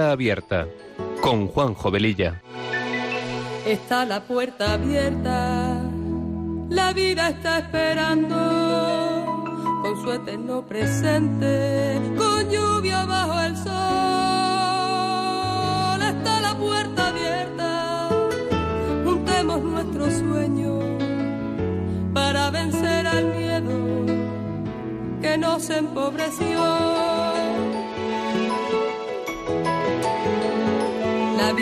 Abierta con Juan Jovelilla. Está la puerta abierta, la vida está esperando con su eterno presente, con lluvia bajo el sol. Está la puerta abierta, juntemos nuestro sueño para vencer al miedo que nos empobreció.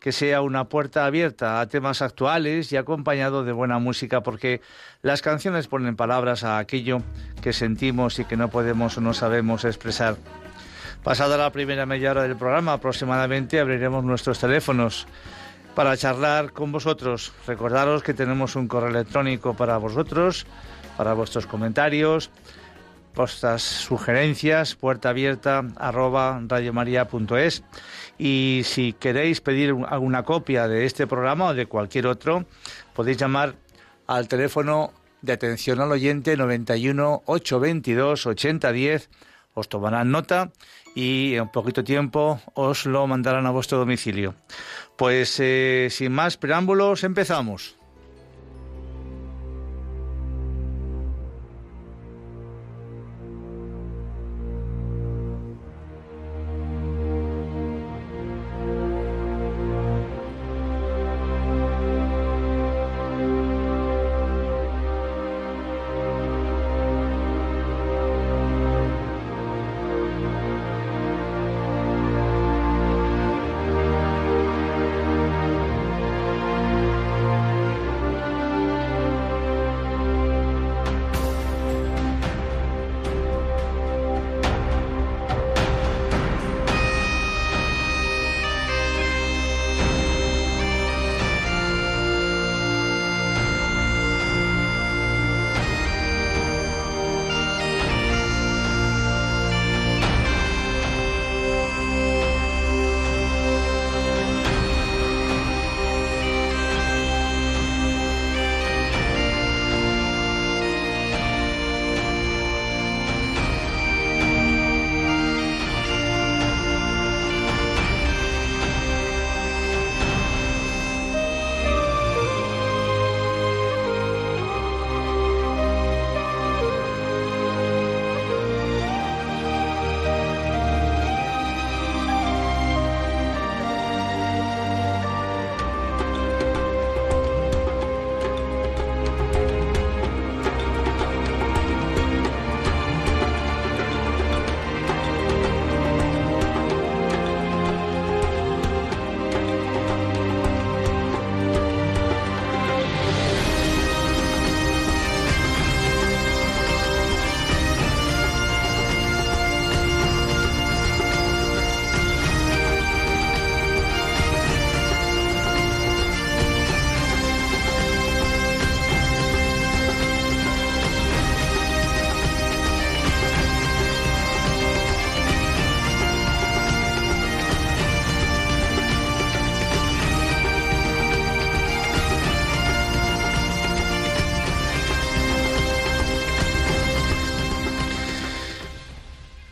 que sea una puerta abierta a temas actuales y acompañado de buena música, porque las canciones ponen palabras a aquello que sentimos y que no podemos o no sabemos expresar. Pasada la primera media hora del programa, aproximadamente abriremos nuestros teléfonos para charlar con vosotros. Recordaros que tenemos un correo electrónico para vosotros, para vuestros comentarios, vuestras sugerencias, puerta abierta arroba radiomaria.es y si queréis pedir alguna copia de este programa o de cualquier otro, podéis llamar al teléfono de atención al oyente 91 822 8010. Os tomarán nota y en poquito tiempo os lo mandarán a vuestro domicilio. Pues eh, sin más preámbulos, empezamos.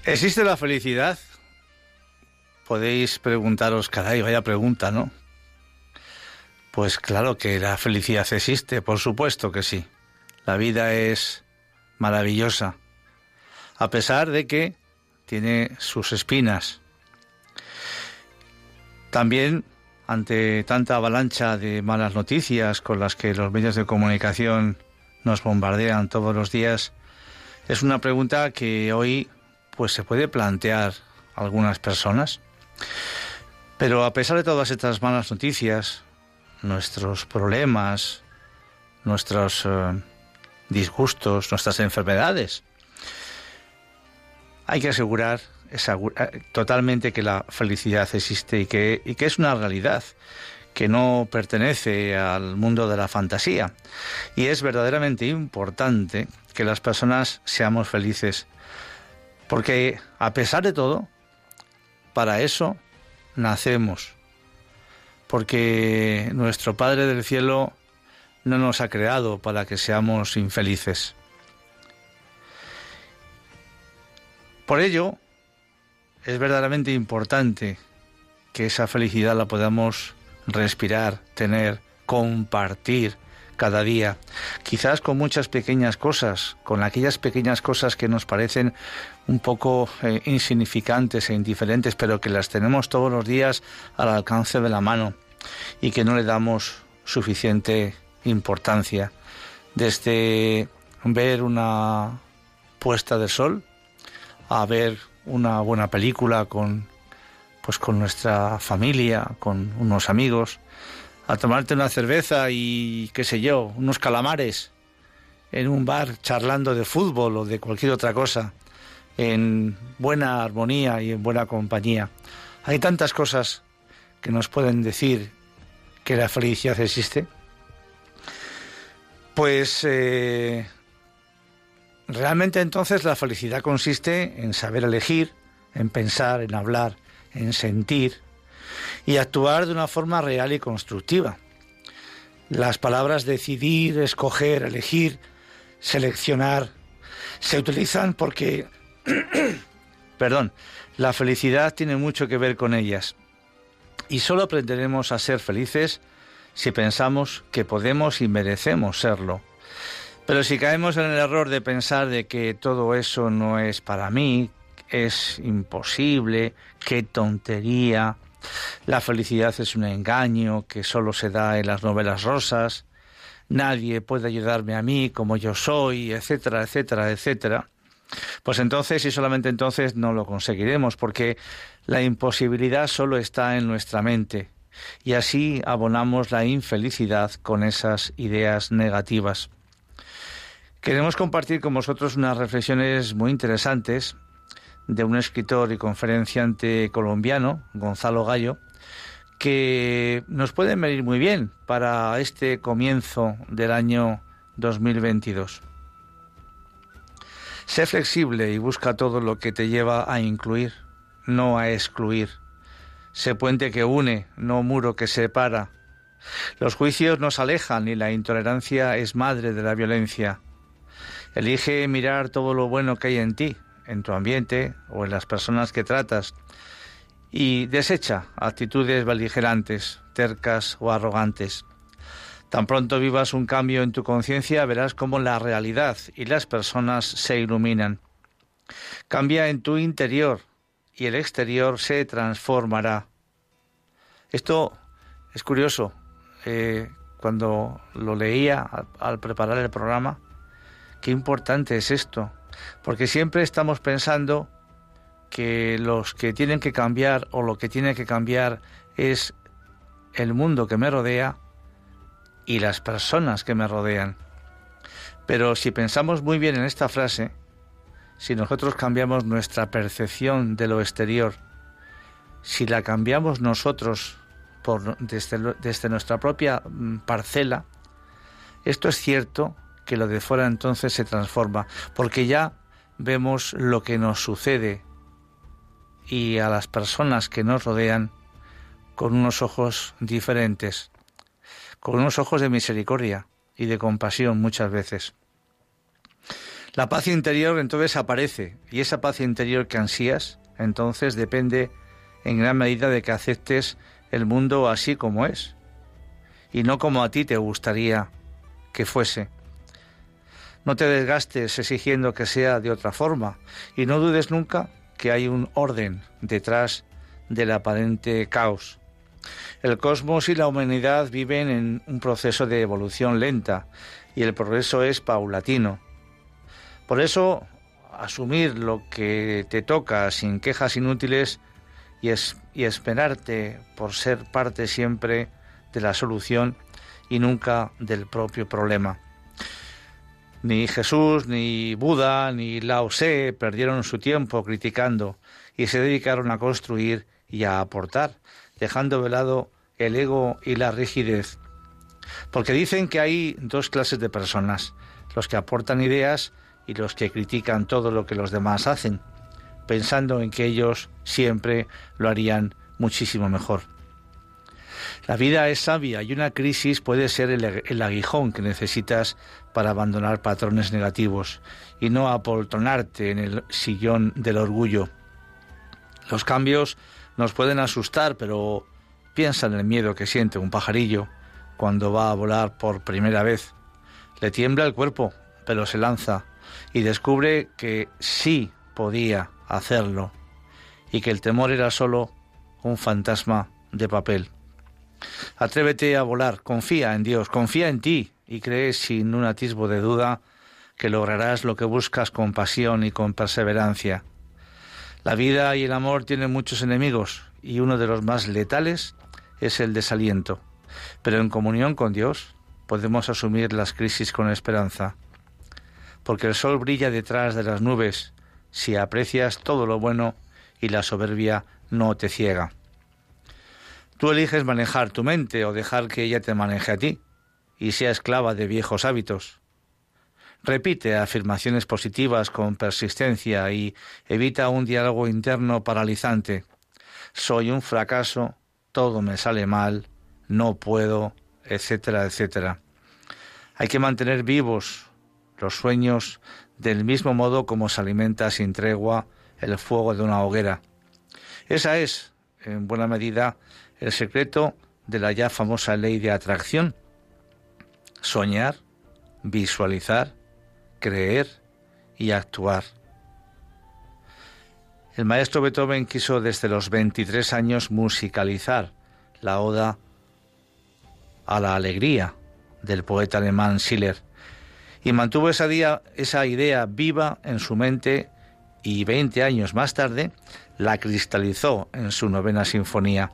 ¿Existe la felicidad? Podéis preguntaros, caray, vaya pregunta, ¿no? Pues claro que la felicidad existe, por supuesto que sí. La vida es maravillosa, a pesar de que tiene sus espinas. También ante tanta avalancha de malas noticias con las que los medios de comunicación nos bombardean todos los días, es una pregunta que hoy pues se puede plantear algunas personas. Pero a pesar de todas estas malas noticias, nuestros problemas, nuestros eh, disgustos, nuestras enfermedades, hay que asegurar eh, totalmente que la felicidad existe y que, y que es una realidad que no pertenece al mundo de la fantasía. Y es verdaderamente importante que las personas seamos felices porque a pesar de todo, para eso nacemos. Porque nuestro Padre del Cielo no nos ha creado para que seamos infelices. Por ello, es verdaderamente importante que esa felicidad la podamos respirar, tener, compartir cada día, quizás con muchas pequeñas cosas, con aquellas pequeñas cosas que nos parecen un poco eh, insignificantes e indiferentes, pero que las tenemos todos los días al alcance de la mano y que no le damos suficiente importancia. Desde ver una puesta de sol a ver una buena película con pues con nuestra familia, con unos amigos, a tomarte una cerveza y, qué sé yo, unos calamares en un bar charlando de fútbol o de cualquier otra cosa, en buena armonía y en buena compañía. Hay tantas cosas que nos pueden decir que la felicidad existe. Pues eh, realmente entonces la felicidad consiste en saber elegir, en pensar, en hablar, en sentir, y actuar de una forma real y constructiva. Las palabras decidir, escoger, elegir, seleccionar se utilizan porque, perdón, la felicidad tiene mucho que ver con ellas. Y solo aprenderemos a ser felices si pensamos que podemos y merecemos serlo. Pero si caemos en el error de pensar de que todo eso no es para mí, es imposible, qué tontería, la felicidad es un engaño que solo se da en las novelas rosas. Nadie puede ayudarme a mí como yo soy, etcétera, etcétera, etcétera. Pues entonces y solamente entonces no lo conseguiremos porque la imposibilidad solo está en nuestra mente y así abonamos la infelicidad con esas ideas negativas. Queremos compartir con vosotros unas reflexiones muy interesantes de un escritor y conferenciante colombiano, Gonzalo Gallo, que nos pueden venir muy bien para este comienzo del año 2022. Sé flexible y busca todo lo que te lleva a incluir, no a excluir. Sé puente que une, no muro que separa. Los juicios nos alejan y la intolerancia es madre de la violencia. Elige mirar todo lo bueno que hay en ti, en tu ambiente o en las personas que tratas y desecha actitudes beligerantes, tercas o arrogantes. Tan pronto vivas un cambio en tu conciencia, verás cómo la realidad y las personas se iluminan. Cambia en tu interior y el exterior se transformará. Esto es curioso. Eh, cuando lo leía al preparar el programa, qué importante es esto porque siempre estamos pensando que los que tienen que cambiar o lo que tiene que cambiar es el mundo que me rodea y las personas que me rodean. Pero si pensamos muy bien en esta frase, si nosotros cambiamos nuestra percepción de lo exterior, si la cambiamos nosotros por, desde, desde nuestra propia mm, parcela, esto es cierto que lo de fuera entonces se transforma, porque ya vemos lo que nos sucede y a las personas que nos rodean con unos ojos diferentes, con unos ojos de misericordia y de compasión muchas veces. La paz interior entonces aparece y esa paz interior que ansías entonces depende en gran medida de que aceptes el mundo así como es y no como a ti te gustaría que fuese. No te desgastes exigiendo que sea de otra forma y no dudes nunca que hay un orden detrás del aparente caos. El cosmos y la humanidad viven en un proceso de evolución lenta y el progreso es paulatino. Por eso, asumir lo que te toca sin quejas inútiles y, y esperarte por ser parte siempre de la solución y nunca del propio problema. Ni Jesús, ni Buda, ni Lao Tse perdieron su tiempo criticando y se dedicaron a construir y a aportar, dejando de lado el ego y la rigidez. Porque dicen que hay dos clases de personas, los que aportan ideas y los que critican todo lo que los demás hacen, pensando en que ellos siempre lo harían muchísimo mejor. La vida es sabia y una crisis puede ser el, aguijón que necesitas para abandonar patrones negativos y no apoltronarte en el sillón del orgullo. Los cambios nos pueden asustar, pero piensa en el miedo que siente un pajarillo cuando va a volar por primera vez. Le tiembla el cuerpo, pero se lanza y descubre que sí podía hacerlo y que el temor era solo un fantasma de papel. Atrévete a volar, confía en Dios, confía en ti y cree sin un atisbo de duda que lograrás lo que buscas con pasión y con perseverancia. La vida y el amor tienen muchos enemigos y uno de los más letales es el desaliento. Pero en comunión con Dios podemos asumir las crisis con esperanza, porque el sol brilla detrás de las nubes si aprecias todo lo bueno y la soberbia no te ciega. Tú eliges manejar tu mente o dejar que ella te maneje a ti y sea esclava de viejos hábitos. Repite afirmaciones positivas con persistencia y evita un diálogo interno paralizante. Soy un fracaso, todo me sale mal, no puedo, etcétera, etcétera. Hay que mantener vivos los sueños del mismo modo como se alimenta sin tregua el fuego de una hoguera. Esa es, en buena medida, el secreto de la ya famosa ley de atracción. Soñar, visualizar, creer y actuar. El maestro Beethoven quiso desde los 23 años musicalizar la oda a la alegría del poeta alemán Schiller y mantuvo esa, día, esa idea viva en su mente y 20 años más tarde la cristalizó en su novena sinfonía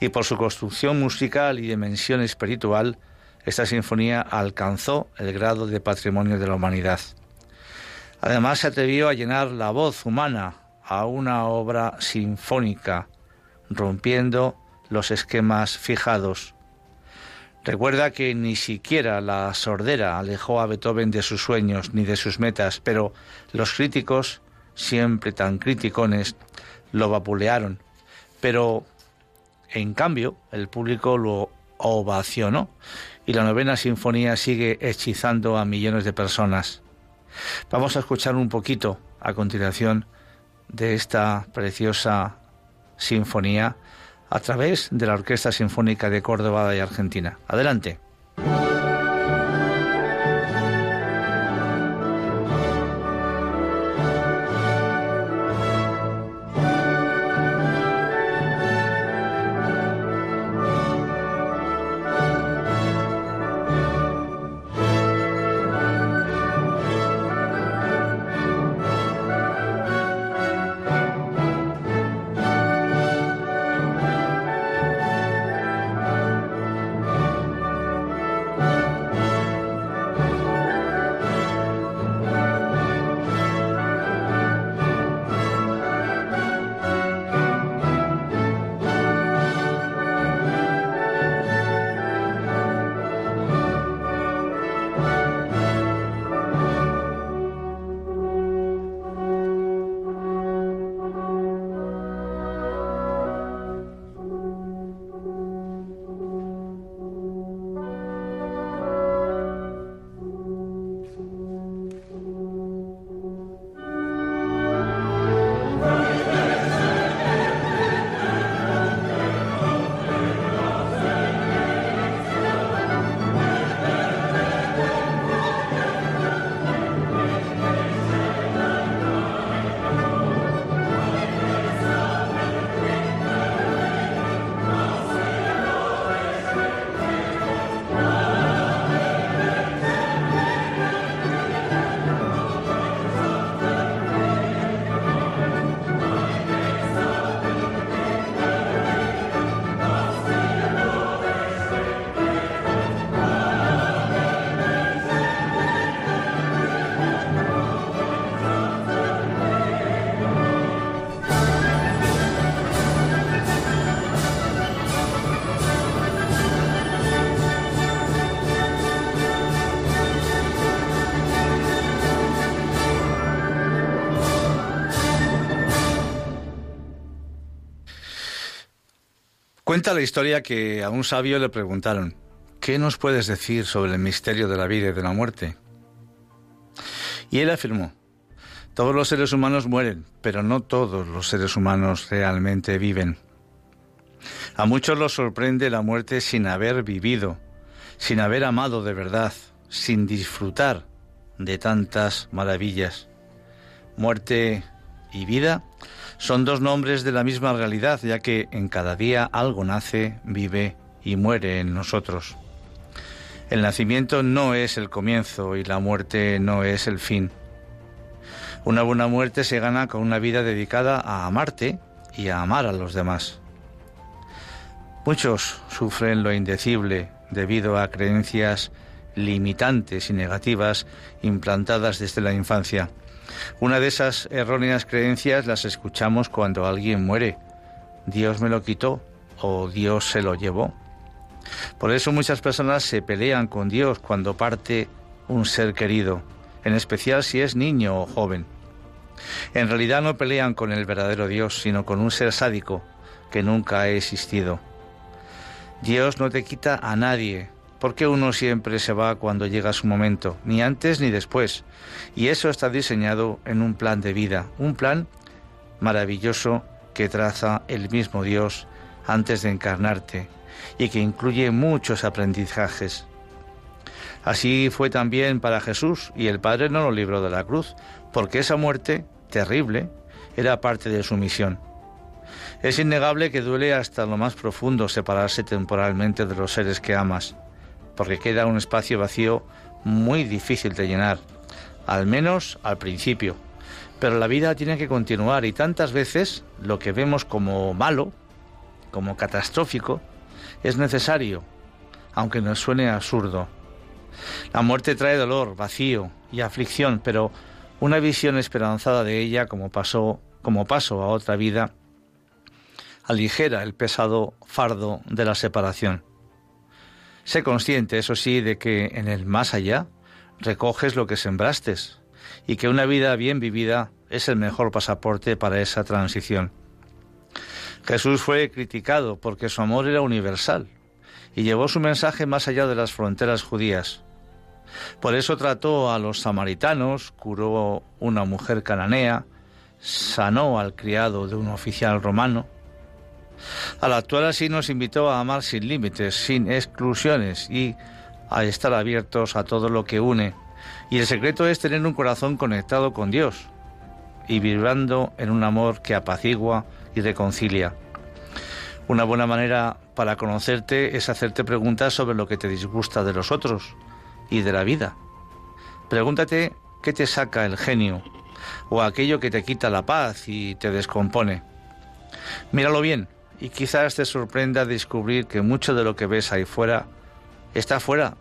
y por su construcción musical y dimensión espiritual, esta sinfonía alcanzó el grado de patrimonio de la humanidad. Además se atrevió a llenar la voz humana a una obra sinfónica, rompiendo los esquemas fijados. Recuerda que ni siquiera la sordera alejó a Beethoven de sus sueños ni de sus metas, pero los críticos, siempre tan criticones, lo vapulearon. Pero en cambio, el público lo ovacionó y la novena sinfonía sigue hechizando a millones de personas. Vamos a escuchar un poquito a continuación de esta preciosa sinfonía a través de la Orquesta Sinfónica de Córdoba y Argentina. Adelante. Cuenta la historia que a un sabio le preguntaron, ¿qué nos puedes decir sobre el misterio de la vida y de la muerte? Y él afirmó, todos los seres humanos mueren, pero no todos los seres humanos realmente viven. A muchos los sorprende la muerte sin haber vivido, sin haber amado de verdad, sin disfrutar de tantas maravillas. Muerte y vida son dos nombres de la misma realidad, ya que en cada día algo nace, vive y muere en nosotros. El nacimiento no es el comienzo y la muerte no es el fin. Una buena muerte se gana con una vida dedicada a amarte y a amar a los demás. Muchos sufren lo indecible debido a creencias limitantes y negativas implantadas desde la infancia. Una de esas erróneas creencias las escuchamos cuando alguien muere. Dios me lo quitó o Dios se lo llevó. Por eso muchas personas se pelean con Dios cuando parte un ser querido en especial si es niño o joven. En realidad no pelean con el verdadero Dios, sino con un ser sádico que nunca ha existido. Dios no te quita a nadie, porque uno siempre se va cuando llega su momento, ni antes ni después. Y eso está diseñado en un plan de vida, un plan maravilloso que traza el mismo Dios antes de encarnarte y que incluye muchos aprendizajes. Así fue también para Jesús y el Padre no lo libró de la cruz, porque esa muerte terrible era parte de su misión. Es innegable que duele hasta lo más profundo separarse temporalmente de los seres que amas, porque queda un espacio vacío muy difícil de llenar, al menos al principio. Pero la vida tiene que continuar y tantas veces lo que vemos como malo, como catastrófico, es necesario, aunque nos suene absurdo. La muerte trae dolor, vacío y aflicción, pero una visión esperanzada de ella como pasó como paso a otra vida aligera el pesado fardo de la separación. Sé consciente, eso sí, de que en el más allá recoges lo que sembraste y que una vida bien vivida es el mejor pasaporte para esa transición. Jesús fue criticado porque su amor era universal y llevó su mensaje más allá de las fronteras judías. Por eso trató a los samaritanos, curó una mujer cananea, sanó al criado de un oficial romano. Al actuar así nos invitó a amar sin límites, sin exclusiones y a estar abiertos a todo lo que une. Y el secreto es tener un corazón conectado con Dios y vibrando en un amor que apacigua y reconcilia. Una buena manera para conocerte es hacerte preguntas sobre lo que te disgusta de los otros y de la vida. Pregúntate qué te saca el genio o aquello que te quita la paz y te descompone. Míralo bien y quizás te sorprenda descubrir que mucho de lo que ves ahí fuera está fuera,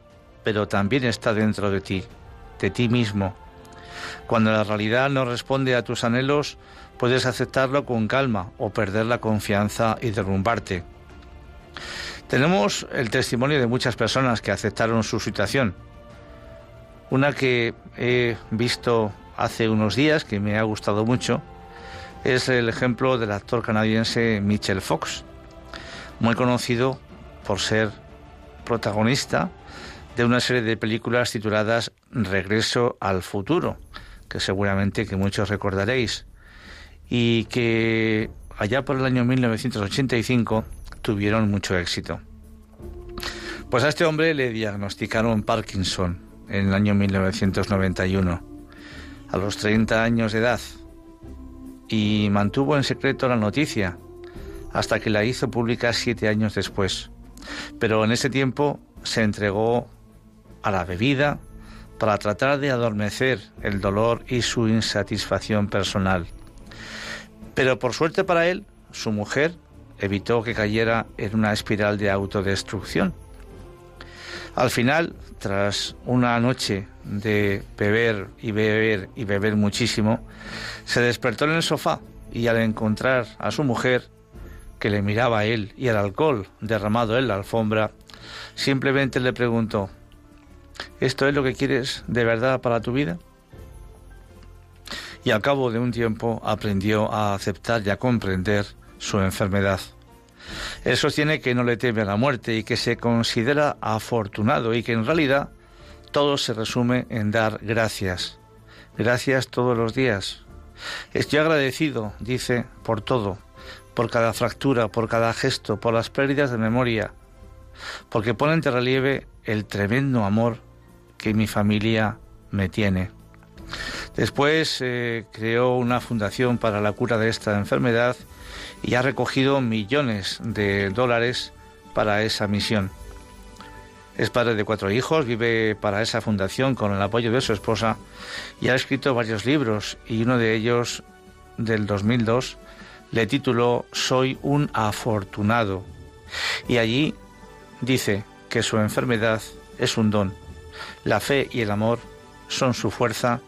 pero también está dentro de ti, de ti mismo. Cuando la realidad no responde a tus anhelos, puedes aceptarlo con calma o perder la confianza y derrumbarte. Tenemos el testimonio de muchas personas que aceptaron su situación, una que he visto hace unos días, que me ha gustado mucho, es el ejemplo del actor canadiense Mitchell Fox, muy conocido por ser protagonista de una serie de películas tituladas Regreso al futuro, que seguramente que muchos recordaréis, y que allá por el año 1985 tuvieron mucho éxito. Pues a este hombre le diagnosticaron Parkinson en el año 1991, a los 30 años de edad, y mantuvo en secreto la noticia hasta que la hizo pública siete años después. Pero en ese tiempo se entregó a la bebida para tratar de adormecer el dolor y su insatisfacción personal. Pero por suerte para él, su mujer evitó que cayera en una espiral de autodestrucción. Al final tras una noche de beber y beber y beber muchísimo, se despertó en el sofá y al encontrar a su mujer, que le miraba a él y al alcohol derramado en la alfombra, simplemente le preguntó, ¿esto es lo que quieres de verdad para tu vida? Y al cabo de un tiempo aprendió a aceptar y a comprender su enfermedad. Él sostiene que no le teme a la muerte y que se considera afortunado y que en realidad todo se resume en dar gracias. Gracias todos los días. Estoy agradecido, dice, por todo, por cada fractura, por cada gesto, por las pérdidas de memoria, porque pone en relieve el tremendo amor que mi familia me tiene. Después eh, creó una fundación para la cura de esta enfermedad y ha recogido millones de dólares para esa misión. Es padre de cuatro hijos, vive para esa fundación con el apoyo de su esposa y ha escrito varios libros y uno de ellos del 2002 le tituló Soy un afortunado y allí dice que su enfermedad es un don, la fe y el amor son su fuerza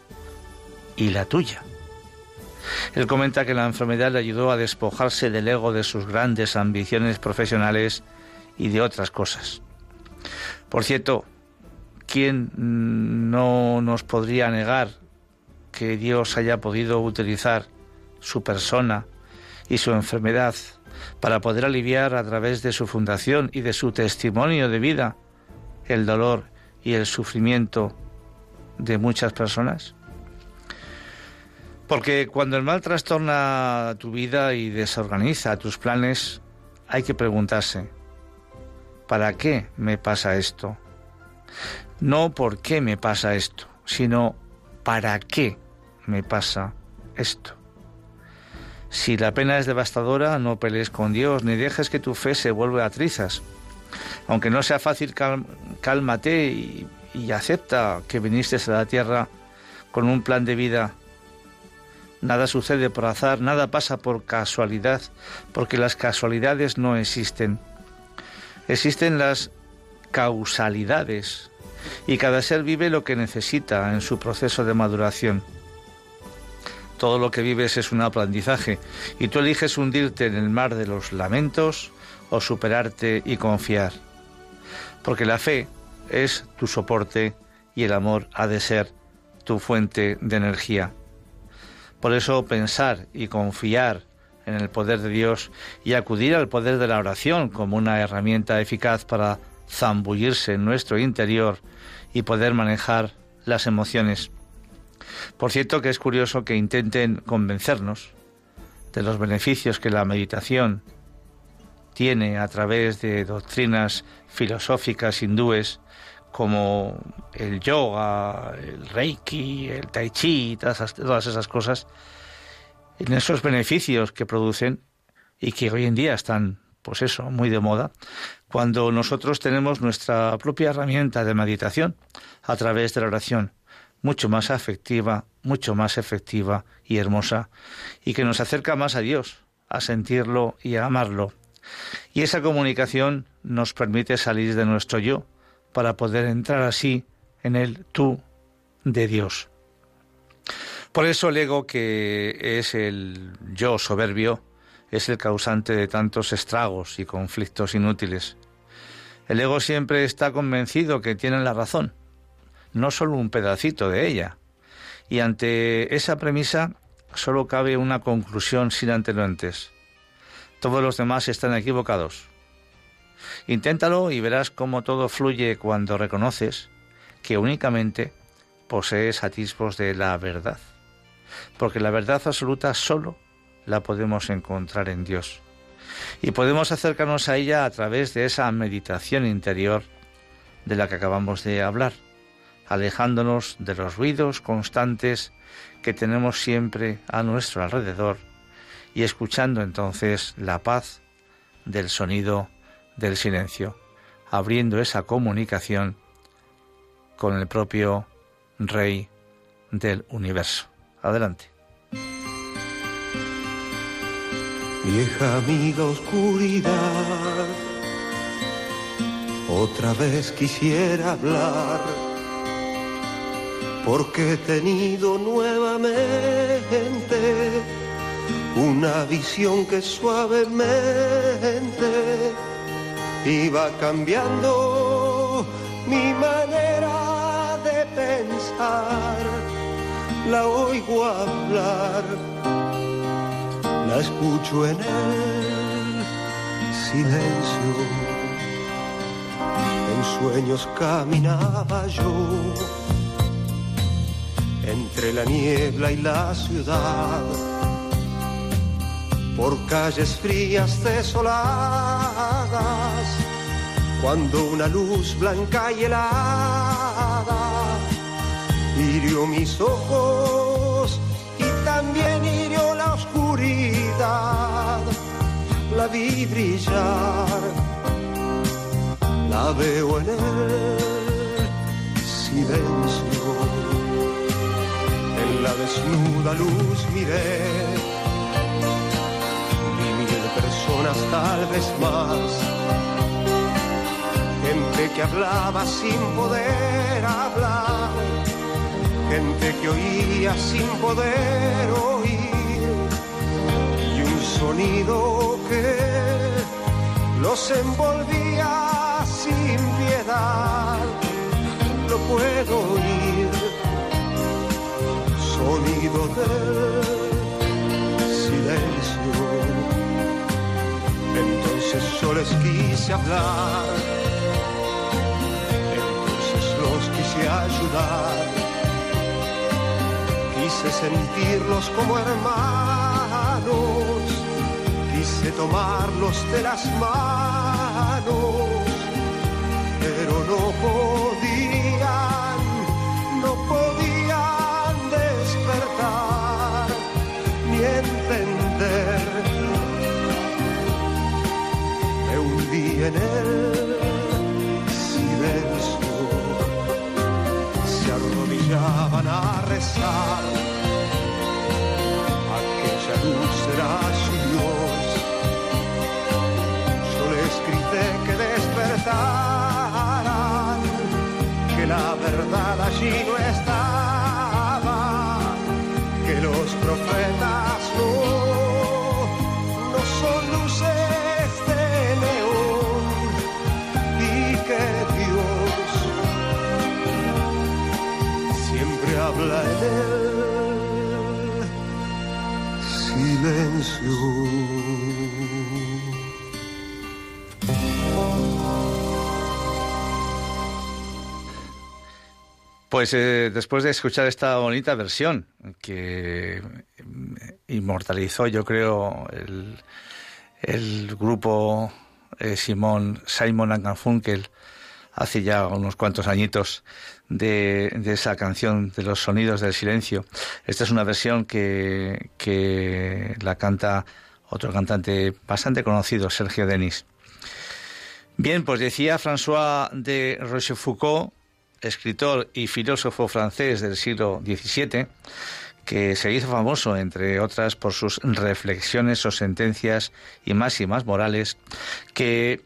y la tuya. Él comenta que la enfermedad le ayudó a despojarse del ego de sus grandes ambiciones profesionales y de otras cosas. Por cierto, ¿quién no nos podría negar que Dios haya podido utilizar su persona y su enfermedad para poder aliviar a través de su fundación y de su testimonio de vida el dolor y el sufrimiento de muchas personas? Porque cuando el mal trastorna tu vida y desorganiza tus planes, hay que preguntarse, ¿para qué me pasa esto? No por qué me pasa esto, sino ¿para qué me pasa esto? Si la pena es devastadora, no pelees con Dios, ni dejes que tu fe se vuelva a trizas. Aunque no sea fácil, cálmate y, y acepta que viniste a la tierra con un plan de vida Nada sucede por azar, nada pasa por casualidad, porque las casualidades no existen. Existen las causalidades y cada ser vive lo que necesita en su proceso de maduración. Todo lo que vives es un aprendizaje y tú eliges hundirte en el mar de los lamentos o superarte y confiar. Porque la fe es tu soporte y el amor ha de ser tu fuente de energía. Por eso pensar y confiar en el poder de Dios y acudir al poder de la oración como una herramienta eficaz para zambullirse en nuestro interior y poder manejar las emociones. Por cierto que es curioso que intenten convencernos de los beneficios que la meditación tiene a través de doctrinas filosóficas hindúes como el yoga, el reiki, el tai chi, todas todas esas cosas, en esos beneficios que producen y que hoy en día están, pues eso, muy de moda, cuando nosotros tenemos nuestra propia herramienta de meditación a través de la oración, mucho más afectiva, mucho más efectiva y hermosa, y que nos acerca más a Dios, a sentirlo y a amarlo. Y esa comunicación nos permite salir de nuestro yo, para poder entrar así en el tú de Dios. Por eso el ego, que es el yo soberbio, es el causante de tantos estragos y conflictos inútiles. El ego siempre está convencido que tiene la razón, no solo un pedacito de ella. Y ante esa premisa solo cabe una conclusión sin anteriores. Todos los demás están equivocados. Inténtalo y verás cómo todo fluye cuando reconoces que únicamente posees atisbos de la verdad. Porque la verdad absoluta solo la podemos encontrar en Dios. Y podemos acercarnos a ella a través de esa meditación interior de la que acabamos de hablar, alejándonos de los ruidos constantes que tenemos siempre a nuestro alrededor y escuchando entonces la paz del sonido del silencio, abriendo esa comunicación con el propio Rey del universo. Adelante. Vieja amiga oscuridad, otra vez quisiera hablar, porque he tenido nuevamente una visión que suavemente iba cambiando mi manera de pensar. La oigo hablar, la escucho en el silencio. En sueños caminaba yo entre la niebla y la ciudad, por calles frías desoladas, cuando una luz blanca y helada hirió mis ojos y también hirió la oscuridad. La vi brillar, la veo en el silencio. En la desnuda luz miré, tal vez más. Gente que hablaba sin poder hablar gente que oía sin poder oír y un sonido que los envolvía sin piedad. Lo puedo oír, sonido del Les quise hablar, entonces los quise ayudar. Quise sentirlos como hermanos, quise tomarlos de las manos, pero no podían, en el silencio, se arrodillaban a rezar luz será su Dios. Yo les grité que despertaran, que la verdad allí no estaba, que los profetas habla en silencio. Pues eh, después de escuchar esta bonita versión que inmortalizó, yo creo, el, el grupo eh, Simón, Simon Garfunkel hace ya unos cuantos añitos de, esa canción de los sonidos del silencio. Esta es una versión que, que la canta otro cantante bastante conocido, Sergio Denis. Bien, pues decía François de Rochefoucauld, escritor y filósofo francés del siglo XVII, que se hizo famoso, entre otras, por sus reflexiones o sentencias y máximas morales, que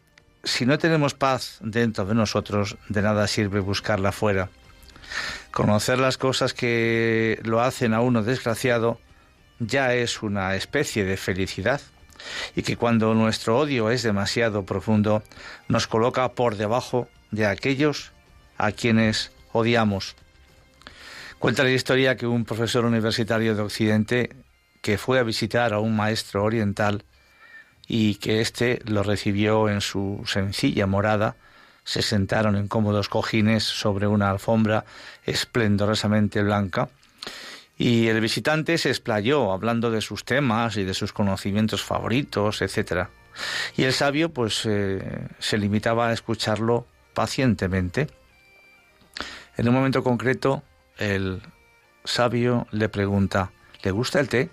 si no tenemos paz dentro de nosotros, de nada sirve buscarla fuera. Conocer las cosas que lo hacen a uno desgraciado ya es una especie de felicidad y que cuando nuestro odio es demasiado profundo nos coloca por debajo de aquellos a quienes odiamos. Cuenta la historia que un profesor universitario de Occidente que fue a visitar a un maestro oriental y que éste lo recibió en su sencilla morada, se sentaron en cómodos cojines sobre una alfombra esplendorosamente blanca, y el visitante se explayó hablando de sus temas y de sus conocimientos favoritos, etc. Y el sabio pues eh, se limitaba a escucharlo pacientemente. En un momento concreto, el sabio le pregunta, ¿le gusta el té?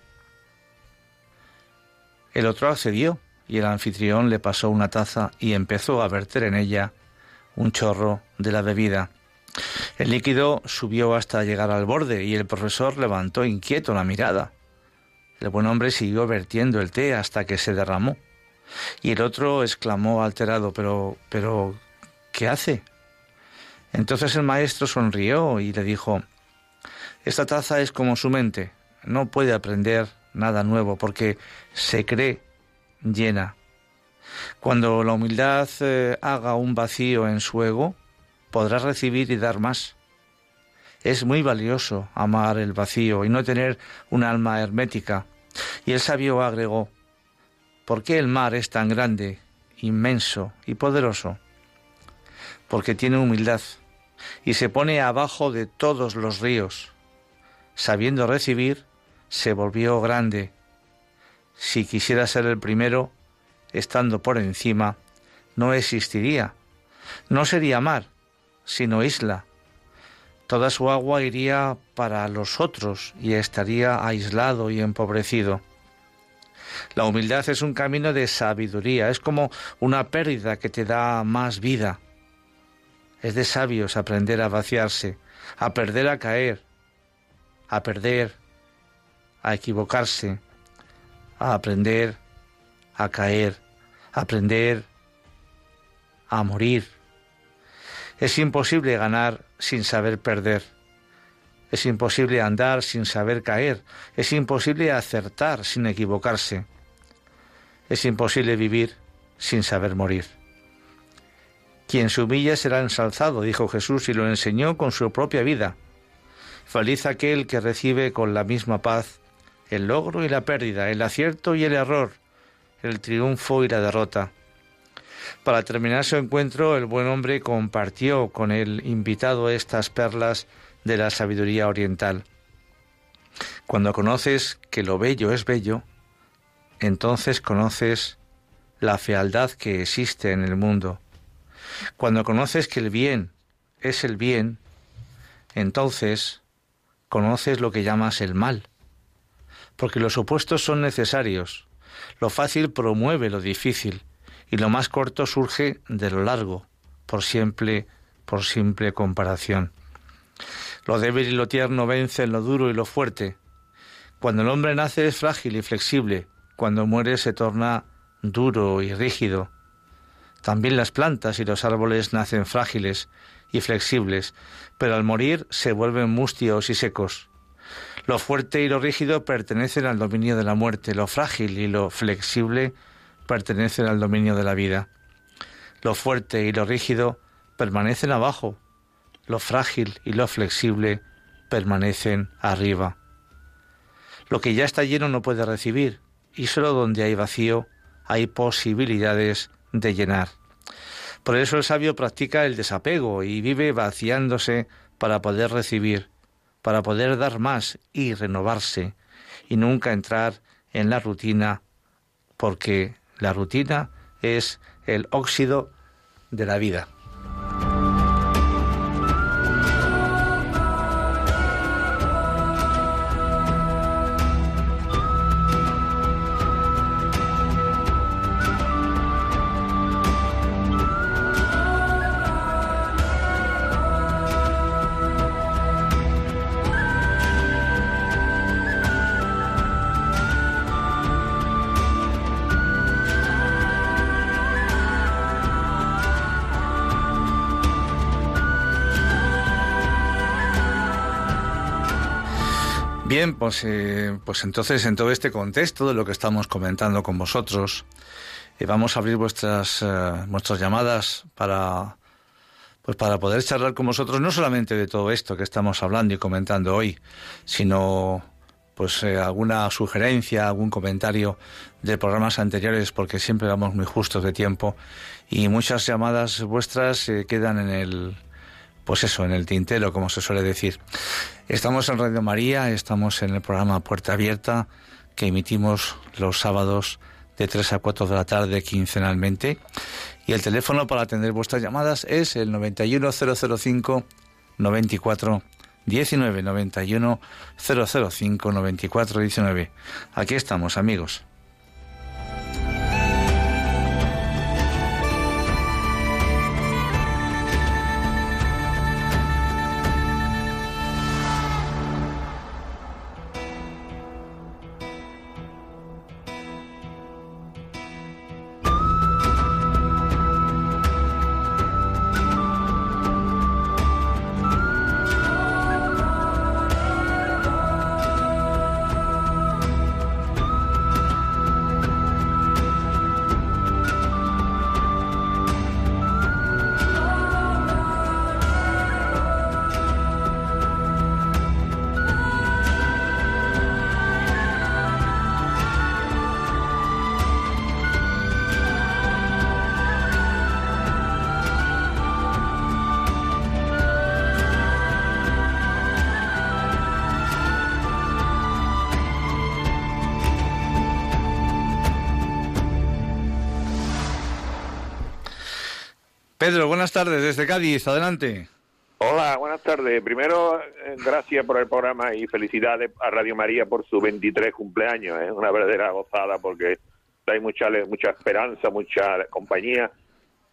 El otro accedió y el anfitrión le pasó una taza y empezó a verter en ella un chorro de la bebida. El líquido subió hasta llegar al borde y el profesor levantó inquieto la mirada. El buen hombre siguió vertiendo el té hasta que se derramó. Y el otro exclamó alterado, pero, pero, ¿qué hace? Entonces el maestro sonrió y le dijo, esta taza es como su mente, no puede aprender nada nuevo porque se cree llena. Cuando la humildad eh, haga un vacío en su ego, podrá recibir y dar más. Es muy valioso amar el vacío y no tener un alma hermética. Y el sabio agregó, ¿por qué el mar es tan grande inmenso y poderoso, porque tiene humildad y se pone abajo de todos los ríos. Sabiendo recibir, se volvió grande. Si quisiera ser el primero, estando por encima, no existiría. No sería mar, sino isla. Toda su agua iría para los otros y estaría aislado y empobrecido. La humildad es un camino de sabiduría, es como una pérdida que te da más vida. Es de sabios aprender a vaciarse, a perder a caer, a perder, a equivocarse, a aprender a caer, a aprender a morir. Es imposible ganar sin saber perder. Es imposible andar sin saber caer. Es imposible acertar sin equivocarse. Es imposible vivir sin saber morir. Quien se humilla será ensalzado, dijo Jesús y lo enseñó con su propia vida. Feliz aquel que recibe con la misma paz el logro y la pérdida, el acierto y el error, el triunfo y la derrota. Para terminar su encuentro, el buen hombre compartió con el invitado estas perlas de la sabiduría oriental. Cuando conoces que lo bello es bello, entonces conoces la fealdad que existe en el mundo. Cuando conoces que el bien es el bien, entonces conoces lo que llamas el mal, porque los opuestos son necesarios. Lo fácil promueve lo difícil y lo más corto surge de lo largo, por simple, por simple comparación. Lo débil y lo tierno vencen lo duro y lo fuerte. Cuando el hombre nace es frágil y flexible, cuando muere se torna duro y rígido. También las plantas y los árboles nacen frágiles y flexibles, pero al morir se vuelven mustios y secos. Lo fuerte y lo rígido pertenecen al dominio de la muerte, lo frágil y lo flexible pertenecen al dominio de la vida. Lo fuerte y lo rígido permanecen abajo, lo frágil y lo flexible permanecen arriba. Lo que ya está lleno no puede recibir, y solo donde hay vacío hay posibilidades de llenar. Por eso el sabio practica el desapego y vive vaciándose para poder recibir, para poder dar más y renovarse, y nunca entrar en la rutina, porque la rutina es el óxido de la vida. Pues, eh, pues entonces en todo este contexto de lo que estamos comentando con vosotros, eh, vamos a abrir vuestras, eh, vuestras llamadas para, pues para poder charlar con vosotros no solamente de todo esto que estamos hablando y comentando hoy, sino pues alguna sugerencia, algún comentario de programas anteriores, porque siempre vamos muy justos de tiempo y muchas llamadas vuestras quedan en el pues eso, en el tintero, como se suele decir. Estamos en Radio María, estamos en el programa Puerta Abierta, que emitimos los sábados de 3 a 4 de la tarde quincenalmente. Y el teléfono para atender vuestras llamadas es el 91005 94 19 91 005 94 19. Aquí estamos, amigos. Pedro, buenas tardes desde Cádiz, adelante. Hola, buenas tardes. Primero, eh, gracias por el programa y felicidades a Radio María por su 23 cumpleaños. Es una verdadera gozada porque hay mucha, mucha esperanza, mucha compañía,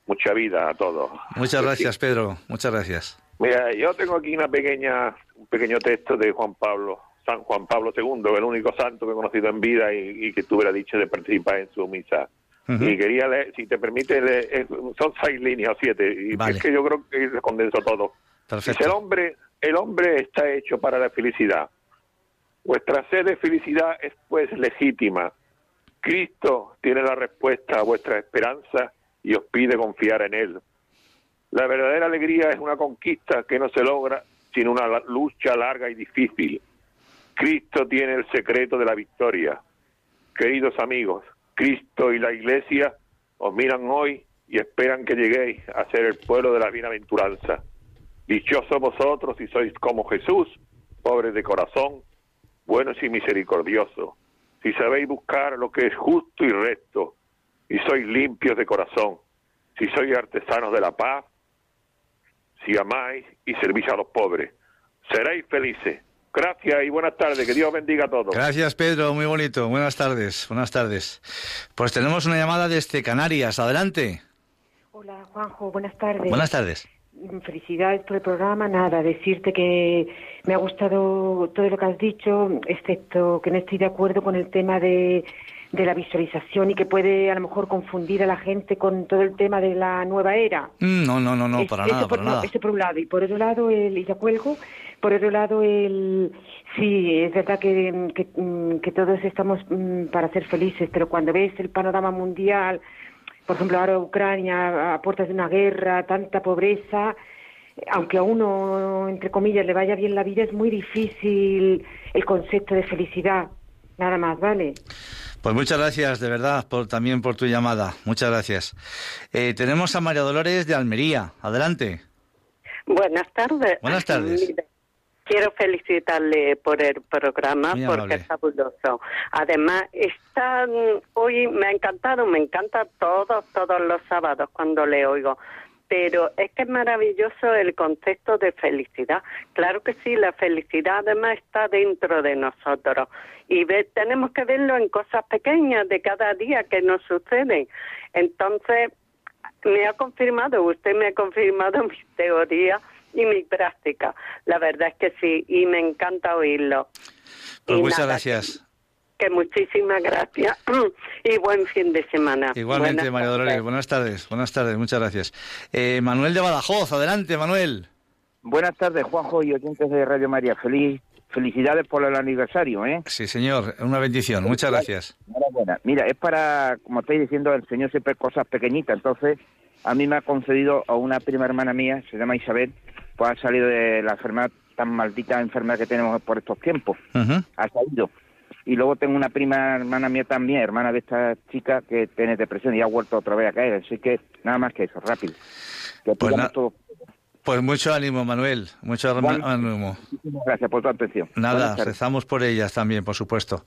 mucha vida a todos. Muchas gracias, Pedro. Muchas gracias. Mira, yo tengo aquí una pequeña, un pequeño texto de Juan Pablo, San Juan Pablo II, el único santo que he conocido en vida y, que tuviera dicho de participar en su misa. Y quería leer, si te permite, leer, son seis líneas o siete, y es que yo creo que condenso todo. El hombre, el hombre está hecho para la felicidad. Vuestra sed de felicidad es pues legítima. Cristo tiene la respuesta a vuestra esperanza y os pide confiar en Él. La verdadera alegría es una conquista que no se logra sin una lucha larga y difícil. Cristo tiene el secreto de la victoria. Queridos amigos, Cristo y la Iglesia os miran hoy y esperan que lleguéis a ser el pueblo de la bienaventuranza. Dichosos vosotros si sois como Jesús, pobres de corazón, buenos y misericordiosos, si sabéis buscar lo que es justo y recto, y sois limpios de corazón, si sois artesanos de la paz, si amáis y servís a los pobres, seréis felices. Gracias y buenas tardes. Que Dios bendiga a todos. Gracias, Pedro. Muy bonito. Buenas tardes. Buenas tardes. Pues tenemos una llamada desde Canarias. Adelante. Hola, Juanjo. Buenas tardes. Buenas tardes. Felicidades por el programa. Nada, decirte que me ha gustado todo lo que has dicho, excepto que no estoy de acuerdo con el tema de de la visualización y que puede a lo mejor confundir a la gente con todo el tema de la nueva era. Mm, no, no, no, no, para nada, por, para nada. por un lado. Y por otro lado, el, y ya cuelgo, por otro lado, el, sí, es verdad que, que, mm, que todos estamos mm, para ser felices, pero cuando ves el panorama mundial, por ejemplo, ahora Ucrania, a puertas de una guerra, tanta pobreza, aunque a uno, entre comillas, le vaya bien la vida, es muy difícil el concepto de felicidad. Nada más, ¿vale? Pues muchas gracias, de verdad, por, también por tu llamada. Muchas gracias. Eh, tenemos a María Dolores de Almería. Adelante. Buenas tardes. Buenas tardes. Quiero felicitarle por el programa porque es fabuloso. Además, está, hoy me ha encantado, me encanta todos, todos los sábados cuando le oigo pero es que es maravilloso el concepto de felicidad. Claro que sí, la felicidad además está dentro de nosotros y tenemos que verlo en cosas pequeñas de cada día que nos suceden. Entonces, me ha confirmado, usted me ha confirmado mi teoría y mi práctica. La verdad es que sí, y me encanta oírlo. Pues muchas gracias que muchísimas gracias y buen fin de semana. Igualmente, María Dolores, buenas tardes, buenas tardes, muchas gracias. Eh, Manuel de Badajoz, adelante, Manuel. Buenas tardes, Juanjo y oyentes de Radio María. Feliz, felicidades por el aniversario, ¿eh? Sí, señor, una bendición, muchas gracias. Enhorabuena. Mira, es para, como estáis diciendo, el Señor siempre cosas pequeñitas, entonces a mí me ha concedido a una prima hermana mía, se llama Isabel, pues ha salido de la enfermedad tan maldita enfermedad que tenemos por estos tiempos. Ha salido y luego tengo una prima hermana mía también, hermana de esta chica, que tiene depresión y ha vuelto otra vez a caer. Así que nada más que eso, rápido. pues, pues mucho ánimo, Manuel. Mucho ánimo. gracias por tu atención. Nada, rezamos por ellas también, por supuesto.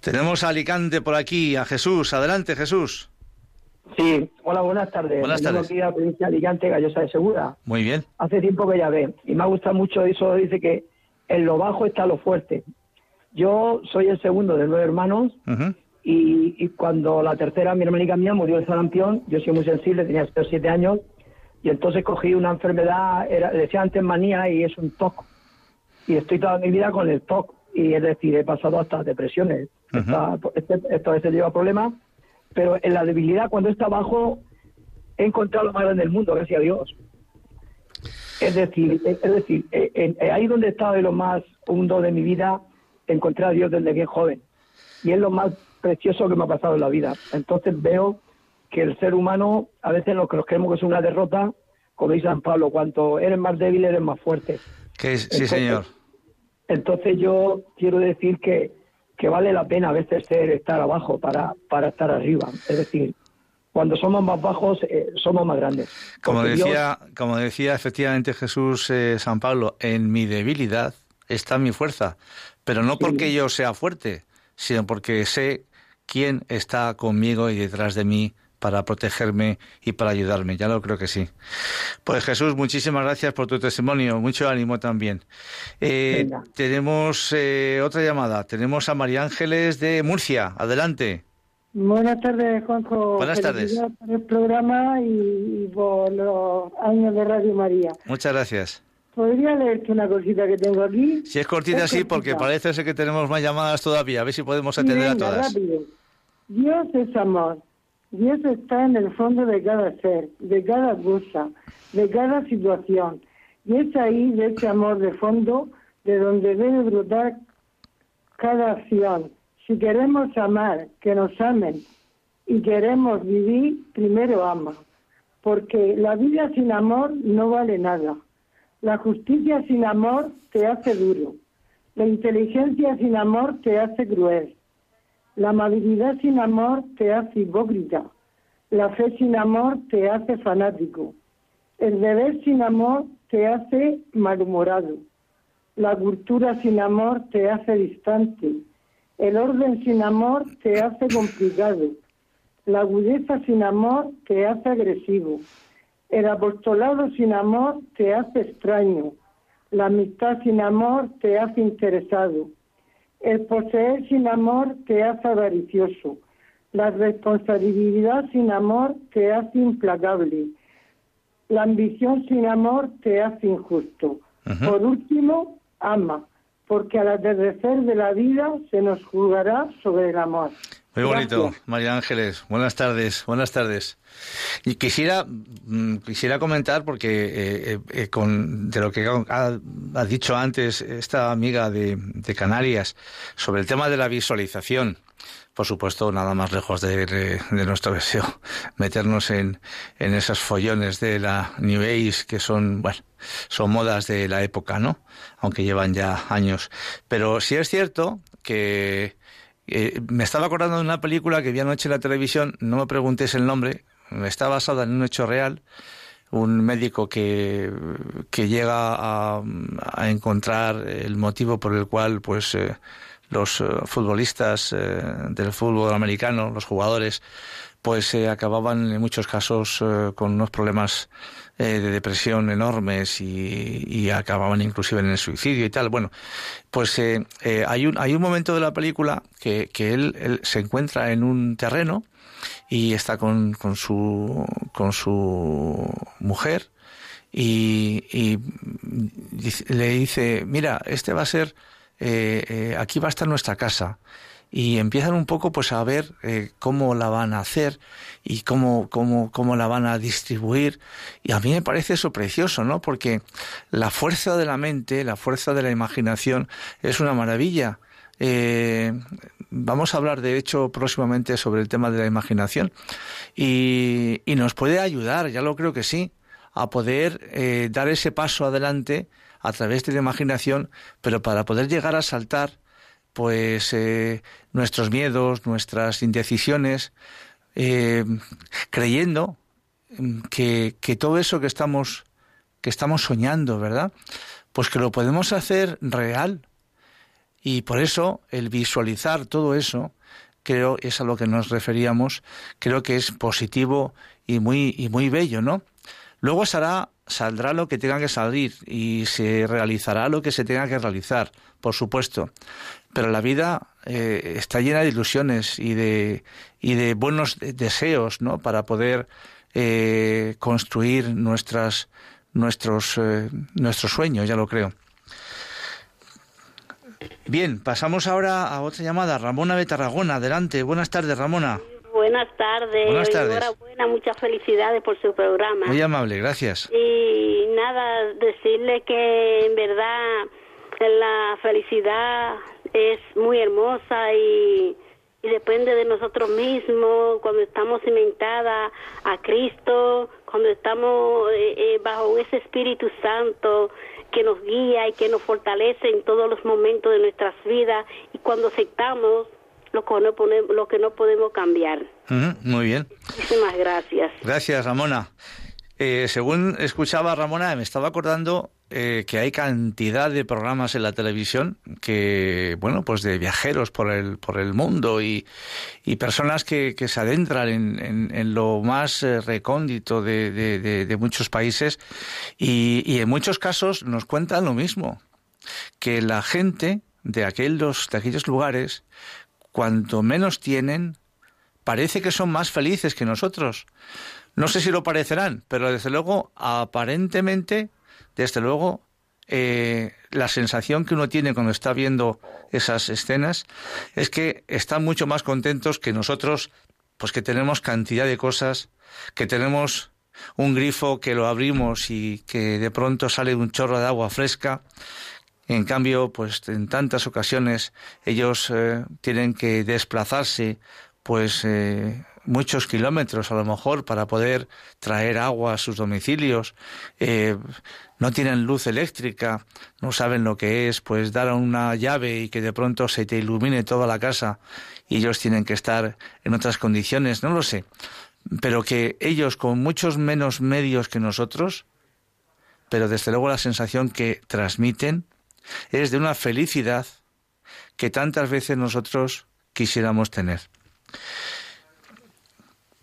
Tenemos a Alicante por aquí, a Jesús. Adelante, Jesús. Sí, hola, buenas tardes. Buenas tardes. Aquí a provincia de Alicante, Gallosa de Segura. Muy bien. Hace tiempo que ya ve. Y me ha gustado mucho eso, dice que en lo bajo está lo fuerte. Yo soy el segundo de nueve hermanos y, cuando la tercera, mi hermanica mía, murió de sarampión, yo soy muy sensible, tenía hasta siete años, y entonces cogí una enfermedad, era, decía antes manía y es un TOC. Y estoy toda mi vida con el TOC. Y es decir, he pasado hasta depresiones. este, esto a veces lleva problemas, pero en la debilidad, cuando está abajo, he encontrado lo más grande del mundo, gracias a Dios. Es decir, es decir, eh, eh, ahí donde estaba de lo más hondo de mi vida, encontré a Dios desde bien joven. Y es lo más precioso que me ha pasado en la vida. Entonces veo que el ser humano, a veces lo que nos creemos que es una derrota, como dice San Pablo, cuanto eres más débil, eres más fuerte. Que sí, señor. Entonces yo quiero decir que, que vale la pena a veces ser, estar abajo para, para estar arriba. Es decir, cuando somos más bajos, eh, somos más grandes. Como decía, como decía efectivamente Jesús eh, San Pablo, en mi debilidad está mi fuerza. Pero no porque yo sea fuerte, sino porque sé quién está conmigo y detrás de mí para protegerme y para ayudarme. Ya lo creo que sí. Pues Jesús, muchísimas gracias por tu testimonio. Mucho ánimo también. Eh, tenemos eh, otra llamada. Tenemos a María Ángeles de Murcia. Adelante. Buenas tardes, Juanjo. Buenas tardes. Por el programa y, por los años de Radio María. Muchas gracias. ¿Podría leerte una cosita que tengo aquí? Si es cortita, sí, porque parece ser que tenemos más llamadas todavía. A ver si podemos atender a todas. Rápido. Dios es amor. Dios está en el fondo de cada ser, de cada cosa, de cada situación. Y es ahí, de ese amor de fondo, de donde debe brotar cada acción si queremos amar, que nos amen y queremos vivir, primero ama, porque la vida sin amor no vale nada. La justicia sin amor te hace duro. La inteligencia sin amor te hace cruel. La amabilidad sin amor te hace hipócrita. La fe sin amor te hace fanático. El deber sin amor te hace malhumorado. La cultura sin amor te hace distante. El orden sin amor te hace complicado. La agudeza sin amor te hace agresivo. El apostolado sin amor te hace extraño. La amistad sin amor te hace interesado. El poseer sin amor te hace avaricioso. La responsabilidad sin amor te hace implacable. La ambición sin amor te hace injusto. Por último, ama porque al atardecer de la vida se nos juzgará sobre el amor. Muy bonito, María Ángeles. Buenas tardes, buenas tardes. Y quisiera, mm, quisiera comentar, porque eh, eh, eh, con, de lo que ha, dicho antes esta amiga de, Canarias, sobre el tema de la visualización, por supuesto, nada más lejos de, nuestro deseo meternos en, en esos follones de la New Age, que son, bueno, son modas de la época, ¿no? Aunque llevan ya años. Pero sí es cierto que eh, me estaba acordando de una película que vi anoche en la televisión, no me preguntes el nombre, está basada en un hecho real, un médico que, que llega a, a, encontrar el motivo por el cual pues eh, los eh, futbolistas del fútbol americano, los jugadores, pues acababan en muchos casos con unos problemas eh, de depresión enormes y, acababan inclusive en el suicidio y tal. Bueno, pues eh, eh, hay, un, hay un momento de la película que, que él, se encuentra en un terreno y está con, con, su, con su mujer y le dice, mira, este va a ser, aquí va a estar nuestra casa. Y empiezan un poco pues a ver eh, cómo la van a hacer y cómo, cómo, cómo la van a distribuir. Y a mí me parece eso precioso no porque la fuerza de la mente la fuerza de la imaginación es una maravilla. Eh, vamos a hablar de hecho próximamente sobre el tema de la imaginación. Y, y nos puede ayudar ya lo creo que sí a poder eh, dar ese paso adelante a través de la imaginación pero para poder llegar a saltar pues eh, nuestros miedos, nuestras indecisiones, eh, creyendo que, que, todo eso que estamos, que estamos soñando, ¿verdad? Pues que lo podemos hacer real. Y por eso el visualizar todo eso, creo es a lo que nos referíamos, creo que es positivo y muy, y muy bello, ¿no? Luego será, saldrá lo que tenga que salir y se realizará lo que se tenga que realizar, por supuesto pero la vida eh, está llena de ilusiones y de, y de buenos deseos, ¿no? Para poder eh, construir nuestras, nuestros, eh, nuestros sueños, ya lo creo. Bien, pasamos ahora a otra llamada. Ramona de Tarragona, adelante. Buenas tardes, Ramona. Buenas tardes. Buenas tardes. Enhorabuena, muchas felicidades por su programa. Muy amable, gracias. Y nada, decirle que en verdad la felicidad es muy hermosa y, depende de nosotros mismos, cuando estamos cimentadas a Cristo, cuando estamos eh, eh, bajo ese Espíritu Santo que nos guía y que nos fortalece en todos los momentos de nuestras vidas y cuando aceptamos lo que no, podemos, lo que no podemos cambiar. Muy bien. Muchísimas gracias. Gracias, Ramona. Eh, según escuchaba Ramona, me estaba acordando eh, que hay cantidad de programas en la televisión que, bueno, pues de viajeros por el, por el mundo y, personas que, se adentran en, lo más eh, recóndito de, muchos países y, y, en muchos casos nos cuentan lo mismo, que la gente de aquellos, de aquellos lugares, cuanto menos tienen, parece que son más felices que nosotros. No sé si lo parecerán, pero desde luego, aparentemente, desde luego, eh, la sensación que uno tiene cuando está viendo esas escenas es que están mucho más contentos que nosotros, pues que tenemos cantidad de cosas, que tenemos un grifo que lo abrimos y que de pronto sale un chorro de agua fresca. En cambio, pues en tantas ocasiones ellos eh, tienen que desplazarse pues eh, muchos kilómetros a lo mejor para poder traer agua a sus domicilios, eh, no tienen luz eléctrica, no saben lo que es, pues dar una llave y que de pronto se te ilumine toda la casa y ellos tienen que estar en otras condiciones, no lo sé, pero que ellos con muchos menos medios que nosotros, pero desde luego la sensación que transmiten es de una felicidad que tantas veces nosotros quisiéramos tener.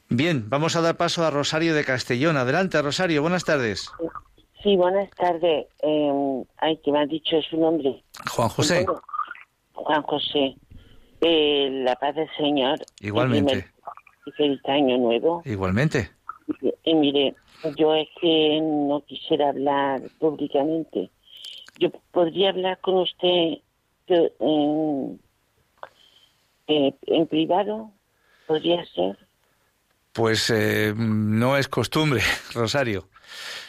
Bien, vamos a dar paso a Rosario de Castellón. Adelante, Rosario, buenas tardes. Sí, buenas tardes. Eh, ay, que me ha dicho su nombre. Juan José. Juan José. Eh, la paz del Señor. Igualmente. Y feliz año nuevo. Igualmente. Y, mire, yo es que no quisiera hablar públicamente. Yo podría hablar con usted en, eh, en privado, podría ser. Pues eh, no es costumbre, Rosario.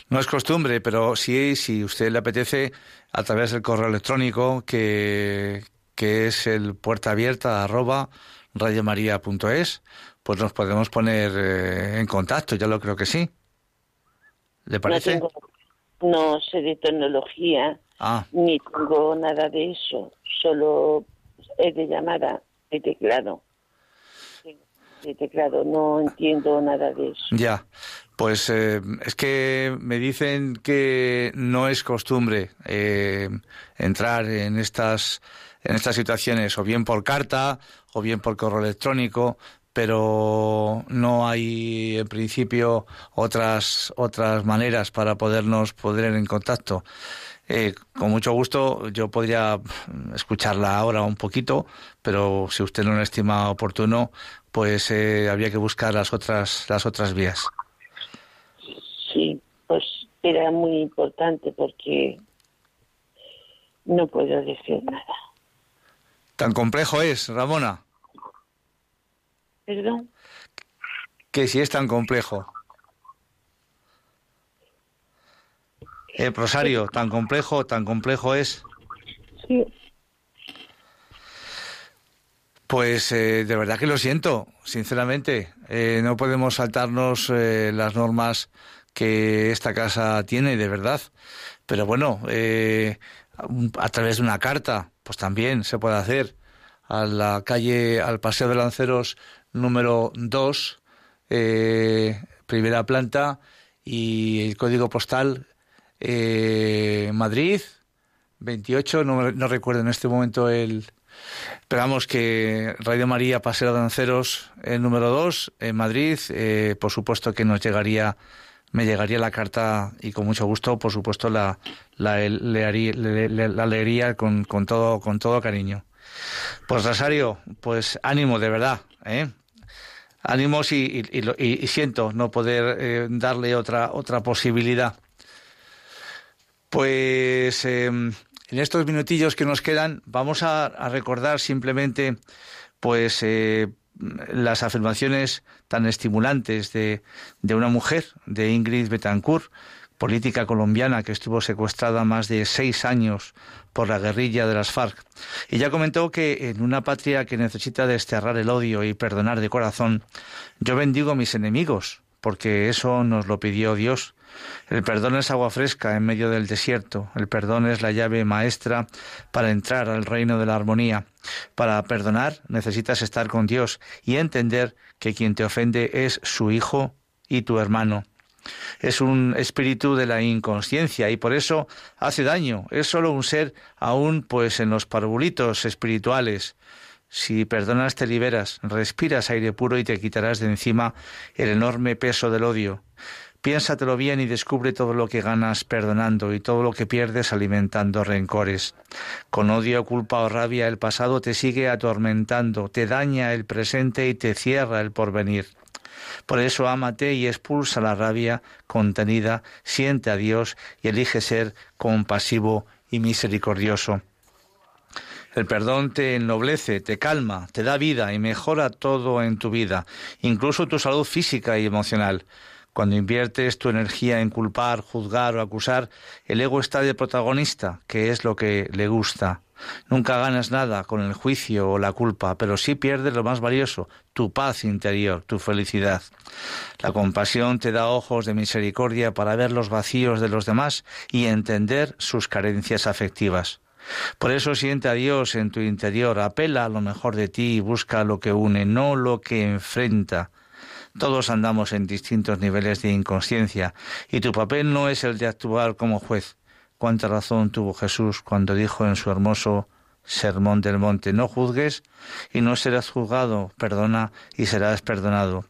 No es costumbre, pero sí, si usted le apetece, a través del correo electrónico, que, que es el puerta abierta arroba radiomaria.es, pues nos podemos poner eh, en contacto, ya lo creo que sí. ¿Le parece? No, sé de tecnología, ah. ni tengo nada de eso, solo es de llamada, de teclado teclado, no entiendo nada de eso. Ya, pues eh, es que me dicen que no es costumbre eh, entrar en estas en estas situaciones o bien por carta o bien por correo electrónico, pero no hay en principio otras otras maneras para podernos poner en contacto. Eh, con mucho gusto yo podría escucharla ahora un poquito, pero si usted no lo estima oportuno, pues eh, habría que buscar las otras las otras vías. Sí, pues era muy importante porque no puedo decir nada. ¿Tan complejo es, Ramona? ¿Perdón? Que si es tan complejo. El Rosario, tan complejo, tan complejo es. Sí. Pues eh, de verdad que lo siento, sinceramente. Eh, no podemos saltarnos eh, las normas que esta casa tiene, de verdad. Pero bueno, a través de una carta, pues también se puede hacer. A la calle, al Paseo de Lanceros número 2, primera planta, y el código postal Madrid 28, no, no recuerdo en este momento el, Esperamos que Radio María Paseo de Lanceros, el número 2, en Madrid, eh, por supuesto que nos llegaría, me llegaría la carta y con mucho gusto, por supuesto, la, la, la leería con, con, todo, con todo cariño. Pues Rosario, pues ánimo de verdad, ¿eh? Ánimos y, y, siento no poder eh, darle otra, otra posibilidad. Pues em, en estos minutillos que nos quedan, vamos a, recordar simplemente, pues, eh, las afirmaciones tan estimulantes de, de, una mujer, de Ingrid Betancourt, política colombiana que estuvo secuestrada más de seis años por la guerrilla de las FARC. Y ya comentó que en una patria que necesita desterrar el odio y perdonar de corazón, yo bendigo a mis enemigos, porque eso nos lo pidió Dios el perdón es agua fresca en medio del desierto. El perdón es la llave maestra para entrar al reino de la armonía. Para perdonar necesitas estar con Dios y entender que quien te ofende es su hijo y tu hermano. Es un espíritu de la inconsciencia y por eso hace daño. Es solo un ser aún pues en los parvulitos espirituales. Si perdonas te liberas, respiras aire puro y te quitarás de encima el enorme peso del odio. Piénsatelo bien y descubre todo lo que ganas perdonando y todo lo que pierdes alimentando rencores. Con odio, culpa o rabia el pasado te sigue atormentando, te daña el presente y te cierra el porvenir. Por eso ámate y expulsa la rabia contenida, siente a Dios y elige ser compasivo y misericordioso. El perdón te ennoblece, te calma, te da vida y mejora todo en tu vida, incluso tu salud física y emocional. Cuando inviertes tu energía en culpar, juzgar o acusar, el ego está de protagonista, que es lo que le gusta. Nunca ganas nada con el juicio o la culpa, pero sí pierdes lo más valioso, tu paz interior, tu felicidad. La compasión te da ojos de misericordia para ver los vacíos de los demás y entender sus carencias afectivas. Por eso siente a Dios en tu interior, apela a lo mejor de ti y busca lo que une, no lo que enfrenta. Todos andamos en distintos niveles de inconsciencia y tu papel no es el de actuar como juez. Cuánta razón tuvo Jesús cuando dijo en su hermoso Sermón del Monte, no juzgues y no serás juzgado, perdona y serás perdonado.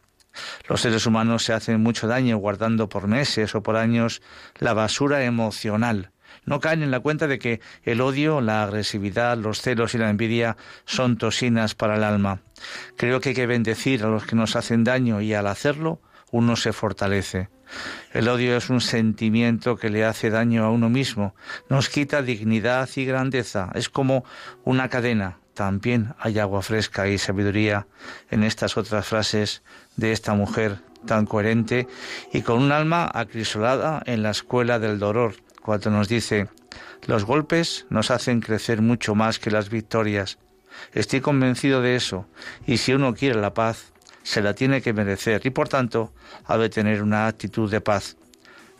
Los seres humanos se hacen mucho daño guardando por meses o por años la basura emocional no caen en la cuenta de que el odio, la agresividad, los celos y la envidia son toxinas para el alma. Creo que hay que bendecir a los que nos hacen daño y al hacerlo uno se fortalece. El odio es un sentimiento que le hace daño a uno mismo, nos quita dignidad y grandeza, es como una cadena. También hay agua fresca y sabiduría en estas otras frases de esta mujer tan coherente y con un alma acrisolada en la escuela del dolor, cuando nos dice, los golpes nos hacen crecer mucho más que las victorias. Estoy convencido de eso, y si uno quiere la paz, se la tiene que merecer, y por tanto ha de tener una actitud de paz.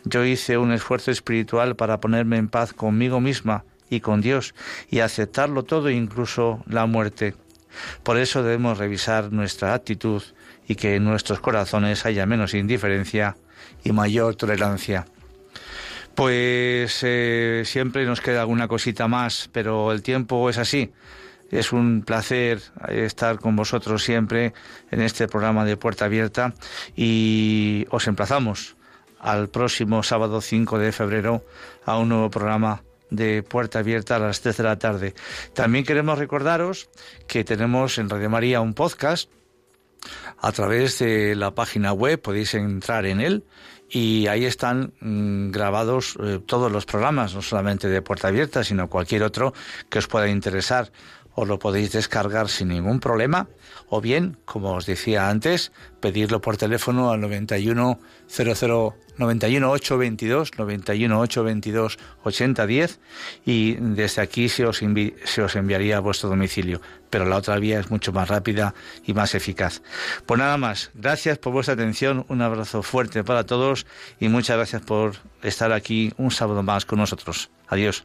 Yo hice un esfuerzo espiritual para ponerme en paz conmigo misma y con Dios, y aceptarlo todo, incluso la muerte. Por eso debemos revisar nuestra actitud y que en nuestros corazones haya menos indiferencia y mayor tolerancia. Pues eh, siempre nos queda alguna cosita más, pero el tiempo es así. Es un placer estar con vosotros siempre en este programa de Puerta Abierta y os emplazamos al próximo sábado 5 de febrero a un nuevo programa de Puerta Abierta a las 3 de la tarde. También queremos recordaros que tenemos en Radio María un podcast a través de la página web, podéis entrar en él y ahí están mm, grabados eh, todos los programas, no solamente de Puerta Abierta, sino cualquier otro que os pueda interesar. Os lo podéis descargar sin ningún problema o bien, como os decía antes, pedirlo por teléfono al 91 00 91 822 91 822 8010 y desde aquí se os, se os enviaría a vuestro domicilio. Pero la otra vía es mucho más rápida y más eficaz. Pues nada más, gracias por vuestra atención, un abrazo fuerte para todos y muchas gracias por estar aquí un sábado más con nosotros. Adiós.